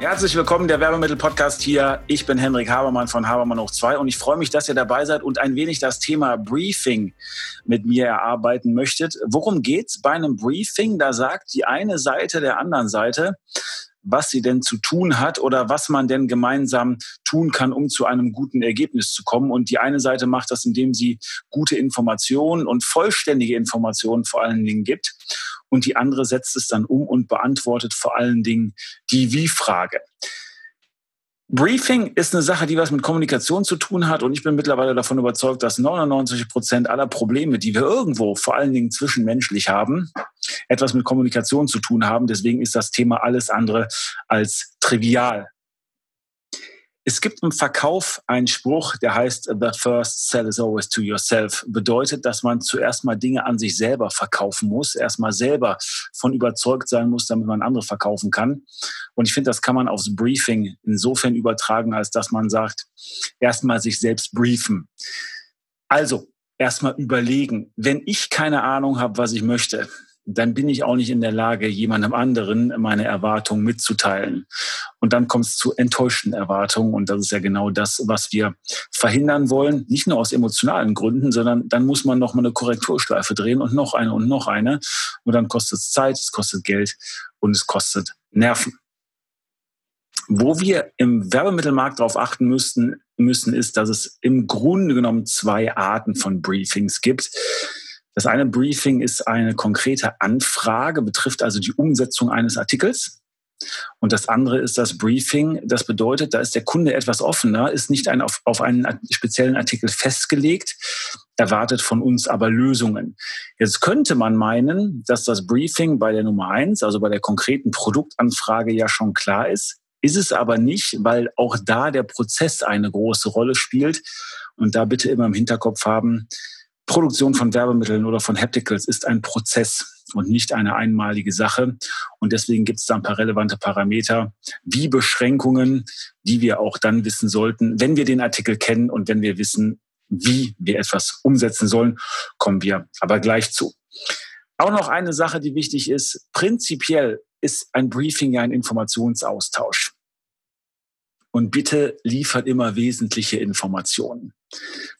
Herzlich willkommen, der Werbemittel-Podcast hier. Ich bin Henrik Habermann von Habermann hoch 2 und ich freue mich, dass ihr dabei seid und ein wenig das Thema Briefing mit mir erarbeiten möchtet. Worum geht's bei einem Briefing? Da sagt die eine Seite der anderen Seite, was sie denn zu tun hat oder was man denn gemeinsam tun kann, um zu einem guten Ergebnis zu kommen. Und die eine Seite macht das, indem sie gute Informationen und vollständige Informationen vor allen Dingen gibt. Und die andere setzt es dann um und beantwortet vor allen Dingen die Wie-Frage. Briefing ist eine Sache, die was mit Kommunikation zu tun hat. Und ich bin mittlerweile davon überzeugt, dass 99 Prozent aller Probleme, die wir irgendwo vor allen Dingen zwischenmenschlich haben, etwas mit Kommunikation zu tun haben. Deswegen ist das Thema alles andere als trivial. Es gibt im Verkauf einen Spruch, der heißt, the first sell is always to yourself. Bedeutet, dass man zuerst mal Dinge an sich selber verkaufen muss, erstmal selber von überzeugt sein muss, damit man andere verkaufen kann. Und ich finde, das kann man aufs Briefing insofern übertragen, als dass man sagt, erstmal sich selbst briefen. Also, erstmal überlegen, wenn ich keine Ahnung habe, was ich möchte, dann bin ich auch nicht in der Lage, jemandem anderen meine Erwartungen mitzuteilen. Und dann kommt es zu enttäuschten Erwartungen. Und das ist ja genau das, was wir verhindern wollen. Nicht nur aus emotionalen Gründen, sondern dann muss man noch mal eine Korrekturschleife drehen und noch eine und noch eine. Und dann kostet es Zeit, es kostet Geld und es kostet Nerven. Wo wir im Werbemittelmarkt darauf achten müssten, müssen, ist, dass es im Grunde genommen zwei Arten von Briefings gibt. Das eine Briefing ist eine konkrete Anfrage, betrifft also die Umsetzung eines Artikels. Und das andere ist das Briefing. Das bedeutet, da ist der Kunde etwas offener, ist nicht ein, auf, auf einen speziellen Artikel festgelegt, erwartet von uns aber Lösungen. Jetzt könnte man meinen, dass das Briefing bei der Nummer eins, also bei der konkreten Produktanfrage ja schon klar ist. Ist es aber nicht, weil auch da der Prozess eine große Rolle spielt. Und da bitte immer im Hinterkopf haben, Produktion von Werbemitteln oder von Hapticals ist ein Prozess und nicht eine einmalige Sache. Und deswegen gibt es da ein paar relevante Parameter wie Beschränkungen, die wir auch dann wissen sollten, wenn wir den Artikel kennen und wenn wir wissen, wie wir etwas umsetzen sollen, kommen wir aber gleich zu. Auch noch eine Sache, die wichtig ist. Prinzipiell ist ein Briefing ja ein Informationsaustausch. Und bitte liefert immer wesentliche Informationen.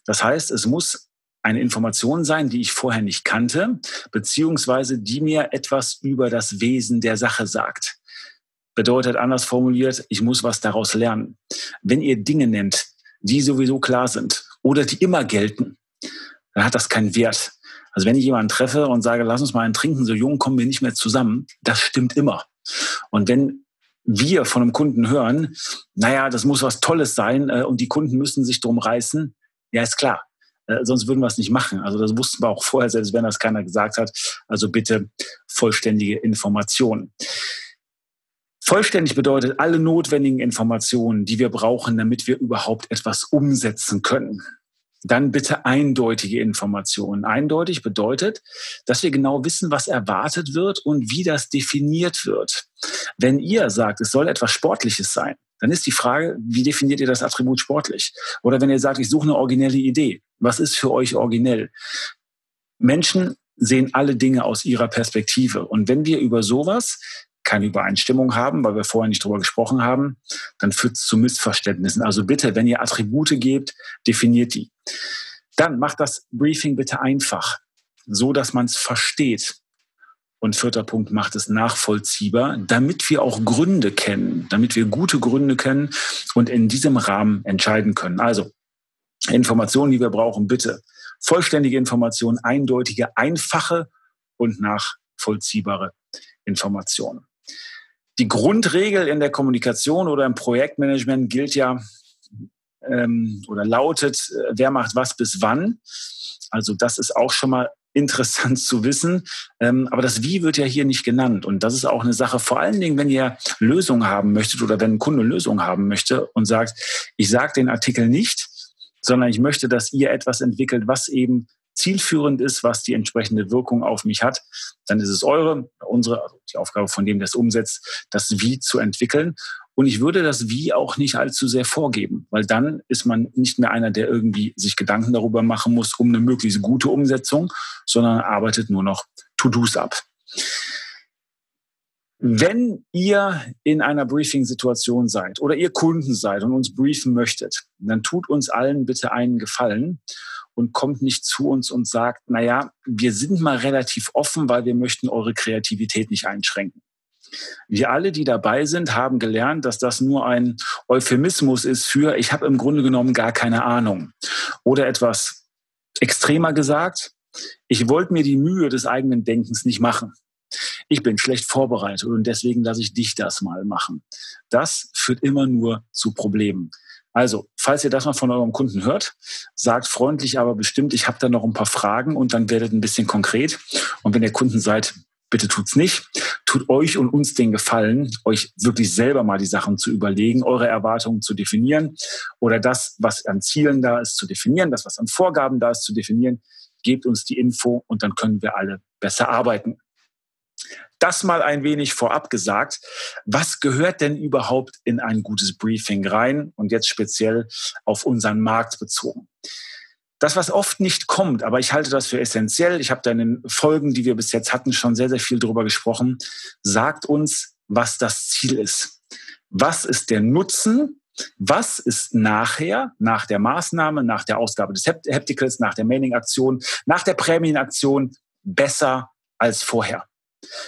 Das heißt, es muss eine Information sein, die ich vorher nicht kannte, beziehungsweise die mir etwas über das Wesen der Sache sagt. Bedeutet anders formuliert, ich muss was daraus lernen. Wenn ihr Dinge nennt, die sowieso klar sind oder die immer gelten, dann hat das keinen Wert. Also wenn ich jemanden treffe und sage, lass uns mal einen trinken, so jung kommen wir nicht mehr zusammen, das stimmt immer. Und wenn wir von einem Kunden hören, naja, das muss was Tolles sein äh, und die Kunden müssen sich drum reißen, ja, ist klar. Äh, sonst würden wir es nicht machen. Also das wussten wir auch vorher, selbst wenn das keiner gesagt hat. Also bitte vollständige Informationen. Vollständig bedeutet alle notwendigen Informationen, die wir brauchen, damit wir überhaupt etwas umsetzen können. Dann bitte eindeutige Informationen. Eindeutig bedeutet, dass wir genau wissen, was erwartet wird und wie das definiert wird. Wenn ihr sagt, es soll etwas Sportliches sein, dann ist die Frage, wie definiert ihr das Attribut sportlich? Oder wenn ihr sagt, ich suche eine originelle Idee, was ist für euch originell? Menschen sehen alle Dinge aus ihrer Perspektive. Und wenn wir über sowas keine Übereinstimmung haben, weil wir vorher nicht drüber gesprochen haben, dann führt es zu Missverständnissen. Also bitte, wenn ihr Attribute gebt, definiert die. Dann macht das Briefing bitte einfach, so dass man es versteht. Und vierter Punkt macht es nachvollziehbar, damit wir auch Gründe kennen, damit wir gute Gründe kennen und in diesem Rahmen entscheiden können. Also Informationen, die wir brauchen, bitte vollständige Informationen, eindeutige, einfache und nachvollziehbare Informationen. Die Grundregel in der Kommunikation oder im Projektmanagement gilt ja ähm, oder lautet, äh, wer macht was bis wann. Also das ist auch schon mal interessant zu wissen. Ähm, aber das Wie wird ja hier nicht genannt. Und das ist auch eine Sache, vor allen Dingen, wenn ihr Lösungen haben möchtet oder wenn ein Kunde Lösungen haben möchte und sagt, ich sage den Artikel nicht, sondern ich möchte, dass ihr etwas entwickelt, was eben zielführend ist, was die entsprechende Wirkung auf mich hat, dann ist es eure, unsere, also die Aufgabe von dem, der es umsetzt, das Wie zu entwickeln. Und ich würde das Wie auch nicht allzu sehr vorgeben, weil dann ist man nicht mehr einer, der irgendwie sich Gedanken darüber machen muss, um eine möglichst gute Umsetzung, sondern arbeitet nur noch To-Dos ab. Wenn ihr in einer Briefing-Situation seid oder ihr Kunden seid und uns briefen möchtet, dann tut uns allen bitte einen Gefallen und kommt nicht zu uns und sagt, na ja, wir sind mal relativ offen, weil wir möchten eure Kreativität nicht einschränken. Wir alle, die dabei sind, haben gelernt, dass das nur ein Euphemismus ist für, ich habe im Grunde genommen gar keine Ahnung. Oder etwas extremer gesagt, ich wollte mir die Mühe des eigenen Denkens nicht machen. Ich bin schlecht vorbereitet und deswegen lasse ich dich das mal machen. Das führt immer nur zu Problemen. Also, falls ihr das mal von eurem Kunden hört, sagt freundlich, aber bestimmt, ich habe da noch ein paar Fragen und dann werdet ein bisschen konkret. Und wenn ihr Kunden seid, bitte tut's nicht. Tut euch und uns den Gefallen, euch wirklich selber mal die Sachen zu überlegen, eure Erwartungen zu definieren oder das, was an Zielen da ist, zu definieren, das, was an Vorgaben da ist, zu definieren. Gebt uns die Info und dann können wir alle besser arbeiten. Das mal ein wenig vorab gesagt. Was gehört denn überhaupt in ein gutes Briefing rein und jetzt speziell auf unseren Markt bezogen? Das, was oft nicht kommt, aber ich halte das für essentiell, ich habe da in den Folgen, die wir bis jetzt hatten, schon sehr, sehr viel drüber gesprochen, sagt uns, was das Ziel ist. Was ist der Nutzen? Was ist nachher, nach der Maßnahme, nach der Ausgabe des Hepticals, nach der Mailing-Aktion, nach der Prämienaktion besser als vorher?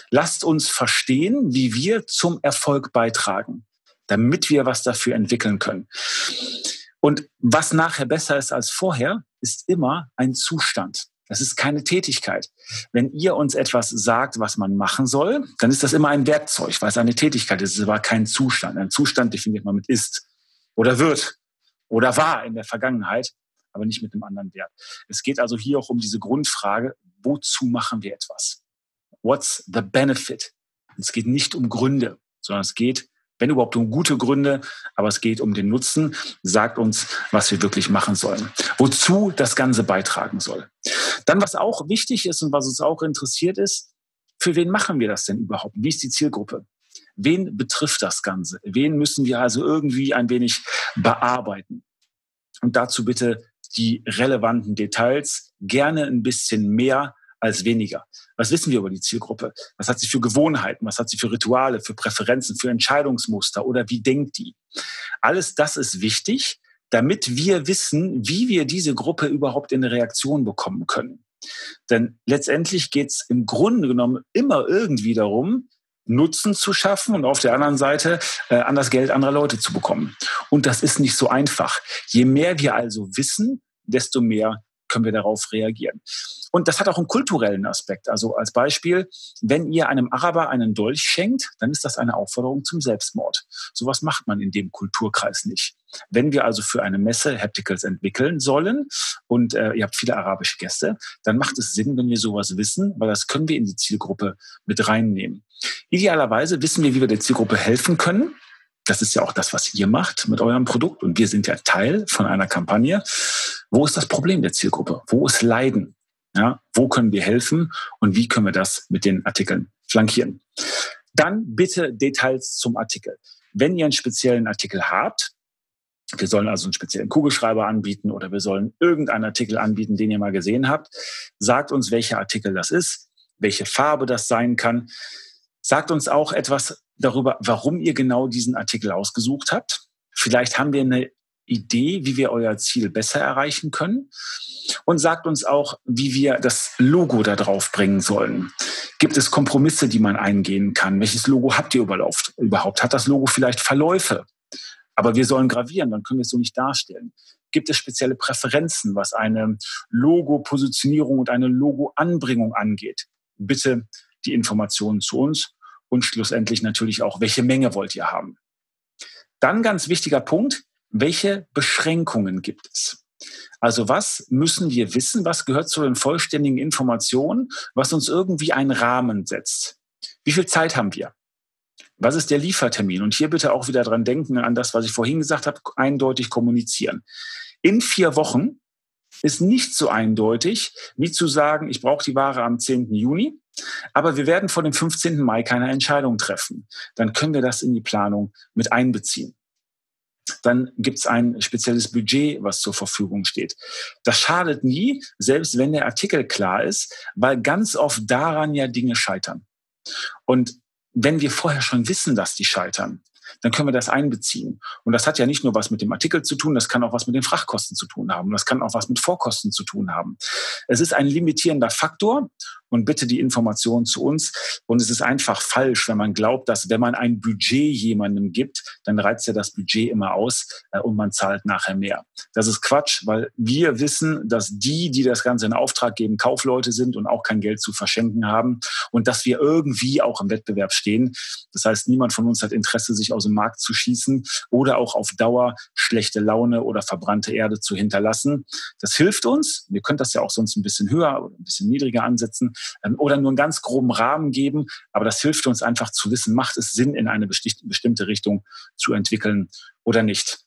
Lasst uns verstehen, wie wir zum Erfolg beitragen, damit wir was dafür entwickeln können. Und was nachher besser ist als vorher, ist immer ein Zustand. Das ist keine Tätigkeit. Wenn ihr uns etwas sagt, was man machen soll, dann ist das immer ein Werkzeug, weil es eine Tätigkeit ist. Es ist aber kein Zustand. Ein Zustand definiert man mit ist oder wird oder war in der Vergangenheit, aber nicht mit einem anderen Wert. Es geht also hier auch um diese Grundfrage, wozu machen wir etwas? What's the benefit? Es geht nicht um Gründe, sondern es geht wenn überhaupt um gute Gründe, aber es geht um den Nutzen, sagt uns, was wir wirklich machen sollen, wozu das Ganze beitragen soll. Dann, was auch wichtig ist und was uns auch interessiert ist, für wen machen wir das denn überhaupt? Wie ist die Zielgruppe? Wen betrifft das Ganze? Wen müssen wir also irgendwie ein wenig bearbeiten? Und dazu bitte die relevanten Details, gerne ein bisschen mehr als weniger. Was wissen wir über die Zielgruppe? Was hat sie für Gewohnheiten? Was hat sie für Rituale, für Präferenzen, für Entscheidungsmuster oder wie denkt die? Alles das ist wichtig, damit wir wissen, wie wir diese Gruppe überhaupt in eine Reaktion bekommen können. Denn letztendlich geht es im Grunde genommen immer irgendwie darum, Nutzen zu schaffen und auf der anderen Seite äh, an das Geld anderer Leute zu bekommen. Und das ist nicht so einfach. Je mehr wir also wissen, desto mehr können wir darauf reagieren. Und das hat auch einen kulturellen Aspekt. Also als Beispiel, wenn ihr einem Araber einen Dolch schenkt, dann ist das eine Aufforderung zum Selbstmord. Sowas macht man in dem Kulturkreis nicht. Wenn wir also für eine Messe Hapticals entwickeln sollen und äh, ihr habt viele arabische Gäste, dann macht es Sinn, wenn wir sowas wissen, weil das können wir in die Zielgruppe mit reinnehmen. Idealerweise wissen wir, wie wir der Zielgruppe helfen können. Das ist ja auch das, was ihr macht mit eurem Produkt. Und wir sind ja Teil von einer Kampagne. Wo ist das Problem der Zielgruppe? Wo ist Leiden? Ja, wo können wir helfen und wie können wir das mit den Artikeln flankieren? Dann bitte Details zum Artikel. Wenn ihr einen speziellen Artikel habt, wir sollen also einen speziellen Kugelschreiber anbieten oder wir sollen irgendeinen Artikel anbieten, den ihr mal gesehen habt, sagt uns, welcher Artikel das ist, welche Farbe das sein kann. Sagt uns auch etwas darüber, warum ihr genau diesen Artikel ausgesucht habt. Vielleicht haben wir eine Idee, wie wir euer Ziel besser erreichen können. Und sagt uns auch, wie wir das Logo da drauf bringen sollen. Gibt es Kompromisse, die man eingehen kann? Welches Logo habt ihr überhaupt? Hat das Logo vielleicht Verläufe? Aber wir sollen gravieren, dann können wir es so nicht darstellen. Gibt es spezielle Präferenzen, was eine Logo-Positionierung und eine Logo-Anbringung angeht? Bitte die Informationen zu uns und schlussendlich natürlich auch, welche Menge wollt ihr haben? Dann ganz wichtiger Punkt, welche Beschränkungen gibt es? Also was müssen wir wissen? Was gehört zu den vollständigen Informationen, was uns irgendwie einen Rahmen setzt? Wie viel Zeit haben wir? Was ist der Liefertermin? Und hier bitte auch wieder dran denken an das, was ich vorhin gesagt habe, eindeutig kommunizieren. In vier Wochen ist nicht so eindeutig, wie zu sagen, ich brauche die Ware am 10. Juni, aber wir werden vor dem 15. Mai keine Entscheidung treffen. Dann können wir das in die Planung mit einbeziehen. Dann gibt es ein spezielles Budget, was zur Verfügung steht. Das schadet nie, selbst wenn der Artikel klar ist, weil ganz oft daran ja Dinge scheitern. Und wenn wir vorher schon wissen, dass die scheitern, dann können wir das einbeziehen. Und das hat ja nicht nur was mit dem Artikel zu tun, das kann auch was mit den Frachtkosten zu tun haben. Das kann auch was mit Vorkosten zu tun haben. Es ist ein limitierender Faktor und bitte die Information zu uns. Und es ist einfach falsch, wenn man glaubt, dass wenn man ein Budget jemandem gibt, dann reizt er das Budget immer aus äh, und man zahlt nachher mehr. Das ist Quatsch, weil wir wissen, dass die, die das Ganze in Auftrag geben, Kaufleute sind und auch kein Geld zu verschenken haben und dass wir irgendwie auch im Wettbewerb stehen. Das heißt, niemand von uns hat Interesse, sich aus dem Markt zu schießen oder auch auf Dauer schlechte Laune oder verbrannte Erde zu hinterlassen. Das hilft uns. Wir können das ja auch sonst ein bisschen höher oder ein bisschen niedriger ansetzen ähm, oder nur einen ganz groben Rahmen geben. Aber das hilft uns einfach zu wissen, macht es Sinn, in eine bestimmte Richtung zu entwickeln oder nicht.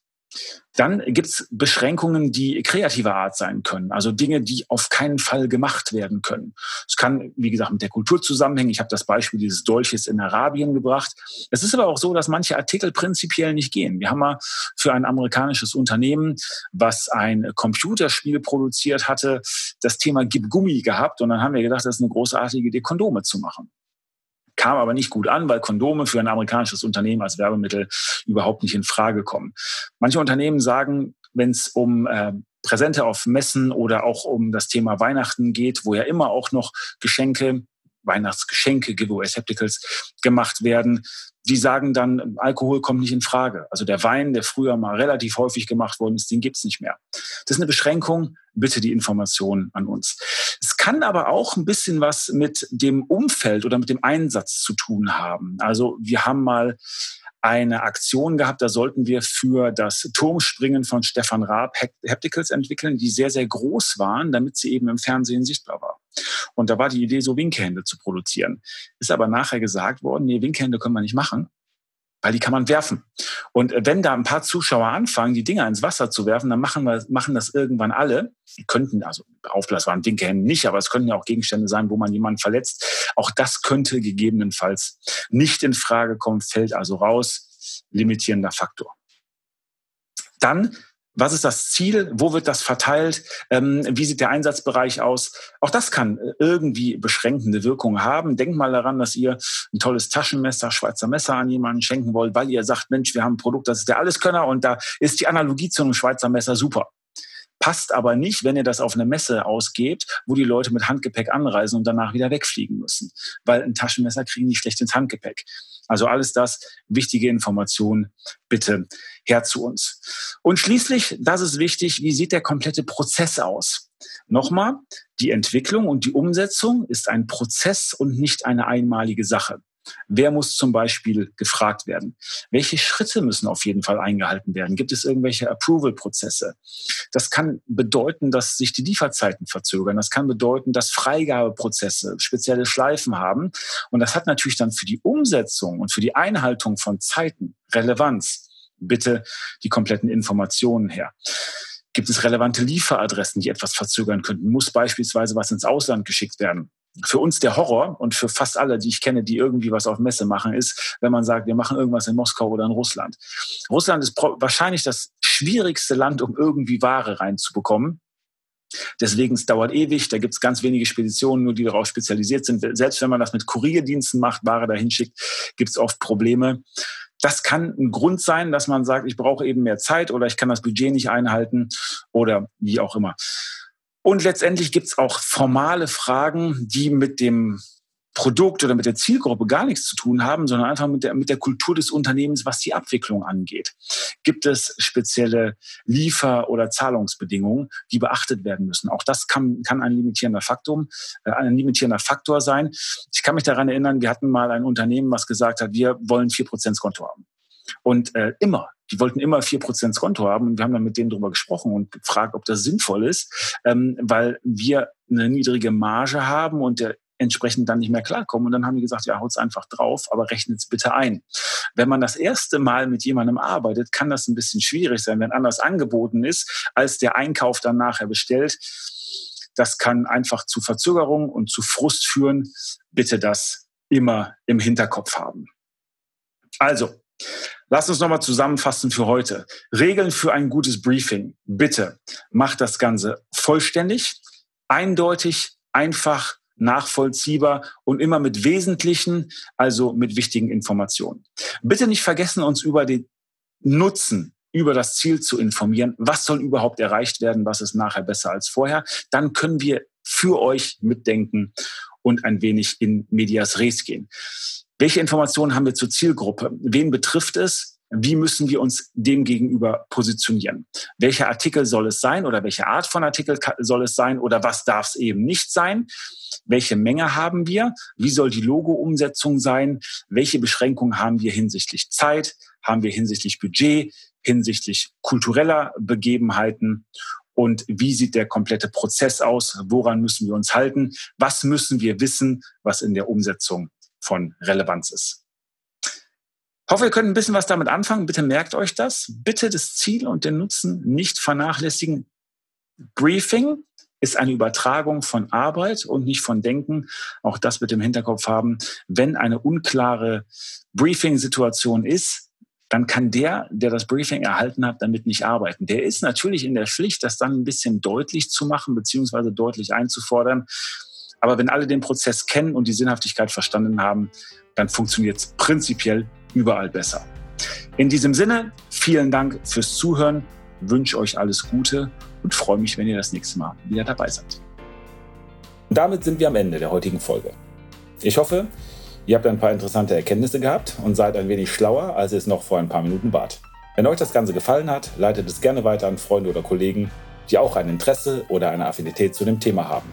Dann gibt es Beschränkungen, die kreativer Art sein können, also Dinge, die auf keinen Fall gemacht werden können. Es kann, wie gesagt, mit der Kultur zusammenhängen. Ich habe das Beispiel dieses Dolches in Arabien gebracht. Es ist aber auch so, dass manche Artikel prinzipiell nicht gehen. Wir haben mal für ein amerikanisches Unternehmen, was ein Computerspiel produziert hatte, das Thema Gib Gummi gehabt und dann haben wir gedacht, das ist eine großartige Idee, Kondome zu machen kam aber nicht gut an, weil Kondome für ein amerikanisches Unternehmen als Werbemittel überhaupt nicht in Frage kommen. Manche Unternehmen sagen, wenn es um äh, Präsente auf Messen oder auch um das Thema Weihnachten geht, wo ja immer auch noch Geschenke Weihnachtsgeschenke, Giveaway Septicals gemacht werden. Die sagen dann, Alkohol kommt nicht in Frage. Also der Wein, der früher mal relativ häufig gemacht worden ist, den gibt's nicht mehr. Das ist eine Beschränkung. Bitte die Information an uns. Es kann aber auch ein bisschen was mit dem Umfeld oder mit dem Einsatz zu tun haben. Also wir haben mal eine Aktion gehabt, da sollten wir für das Turmspringen von Stefan Raab Hepticals entwickeln, die sehr, sehr groß waren, damit sie eben im Fernsehen sichtbar war. Und da war die Idee, so Winkhände zu produzieren. Ist aber nachher gesagt worden, nee, Winkhände können wir nicht machen, weil die kann man werfen. Und wenn da ein paar Zuschauer anfangen, die Dinger ins Wasser zu werfen, dann machen wir, machen das irgendwann alle. Die könnten, also Aufblas waren Winkhände nicht, aber es könnten ja auch Gegenstände sein, wo man jemanden verletzt. Auch das könnte gegebenenfalls nicht in Frage kommen, fällt also raus, limitierender Faktor. Dann was ist das Ziel? Wo wird das verteilt? Ähm, wie sieht der Einsatzbereich aus? Auch das kann äh, irgendwie beschränkende Wirkungen haben. Denkt mal daran, dass ihr ein tolles Taschenmesser, Schweizer Messer an jemanden schenken wollt, weil ihr sagt, Mensch, wir haben ein Produkt, das ist der Alleskönner und da ist die Analogie zu einem Schweizer Messer super. Passt aber nicht, wenn ihr das auf eine Messe ausgebt, wo die Leute mit Handgepäck anreisen und danach wieder wegfliegen müssen. Weil ein Taschenmesser kriegen die schlecht ins Handgepäck. Also alles das, wichtige Informationen, bitte her zu uns. Und schließlich, das ist wichtig, wie sieht der komplette Prozess aus? Nochmal, die Entwicklung und die Umsetzung ist ein Prozess und nicht eine einmalige Sache. Wer muss zum Beispiel gefragt werden? Welche Schritte müssen auf jeden Fall eingehalten werden? Gibt es irgendwelche Approval-Prozesse? Das kann bedeuten, dass sich die Lieferzeiten verzögern. Das kann bedeuten, dass Freigabeprozesse spezielle Schleifen haben. Und das hat natürlich dann für die Umsetzung und für die Einhaltung von Zeiten Relevanz. Bitte die kompletten Informationen her. Gibt es relevante Lieferadressen, die etwas verzögern könnten? Muss beispielsweise was ins Ausland geschickt werden? Für uns der Horror und für fast alle, die ich kenne, die irgendwie was auf Messe machen, ist, wenn man sagt, wir machen irgendwas in Moskau oder in Russland. Russland ist wahrscheinlich das schwierigste Land, um irgendwie Ware reinzubekommen. Deswegen, es dauert ewig, da gibt es ganz wenige Speditionen, nur die darauf spezialisiert sind. Selbst wenn man das mit Kurierdiensten macht, Ware dahin schickt, gibt es oft Probleme. Das kann ein Grund sein, dass man sagt, ich brauche eben mehr Zeit oder ich kann das Budget nicht einhalten oder wie auch immer. Und letztendlich gibt es auch formale Fragen, die mit dem Produkt oder mit der Zielgruppe gar nichts zu tun haben, sondern einfach mit der, mit der Kultur des Unternehmens, was die Abwicklung angeht. Gibt es spezielle Liefer- oder Zahlungsbedingungen, die beachtet werden müssen? Auch das kann, kann ein limitierender Faktor, äh, ein limitierender Faktor sein. Ich kann mich daran erinnern, wir hatten mal ein Unternehmen, was gesagt hat, wir wollen vier Prozent Konto haben. Und äh, immer, die wollten immer vier Prozent Konto haben und wir haben dann mit denen drüber gesprochen und gefragt, ob das sinnvoll ist, ähm, weil wir eine niedrige Marge haben und der entsprechend dann nicht mehr klarkommen. Und dann haben die gesagt, ja, haut's einfach drauf, aber rechnet es bitte ein. Wenn man das erste Mal mit jemandem arbeitet, kann das ein bisschen schwierig sein, wenn anders angeboten ist, als der Einkauf dann nachher bestellt. Das kann einfach zu Verzögerungen und zu Frust führen. Bitte das immer im Hinterkopf haben. Also, Lass uns nochmal zusammenfassen für heute. Regeln für ein gutes Briefing. Bitte macht das Ganze vollständig, eindeutig, einfach, nachvollziehbar und immer mit wesentlichen, also mit wichtigen Informationen. Bitte nicht vergessen, uns über den Nutzen über das Ziel zu informieren. Was soll überhaupt erreicht werden? Was ist nachher besser als vorher? Dann können wir für euch mitdenken und ein wenig in Medias Res gehen. Welche Informationen haben wir zur Zielgruppe? Wen betrifft es? Wie müssen wir uns dem gegenüber positionieren? Welcher Artikel soll es sein oder welche Art von Artikel soll es sein oder was darf es eben nicht sein? Welche Menge haben wir? Wie soll die Logo-Umsetzung sein? Welche Beschränkungen haben wir hinsichtlich Zeit? Haben wir hinsichtlich Budget? Hinsichtlich kultureller Begebenheiten? Und wie sieht der komplette Prozess aus? Woran müssen wir uns halten? Was müssen wir wissen, was in der Umsetzung von Relevanz ist? Ich hoffe, ihr könnt ein bisschen was damit anfangen. Bitte merkt euch das. Bitte das Ziel und den Nutzen nicht vernachlässigen. Briefing ist eine Übertragung von Arbeit und nicht von Denken. Auch das wird im Hinterkopf haben. Wenn eine unklare Briefing-Situation ist, dann kann der, der das Briefing erhalten hat, damit nicht arbeiten. Der ist natürlich in der Pflicht, das dann ein bisschen deutlich zu machen, beziehungsweise deutlich einzufordern. Aber wenn alle den Prozess kennen und die Sinnhaftigkeit verstanden haben, dann funktioniert es prinzipiell überall besser. In diesem Sinne, vielen Dank fürs Zuhören, wünsche euch alles Gute und freue mich, wenn ihr das nächste Mal wieder dabei seid. Und damit sind wir am Ende der heutigen Folge. Ich hoffe, ihr habt ein paar interessante Erkenntnisse gehabt und seid ein wenig schlauer, als es noch vor ein paar Minuten wart. Wenn euch das Ganze gefallen hat, leitet es gerne weiter an Freunde oder Kollegen, die auch ein Interesse oder eine Affinität zu dem Thema haben.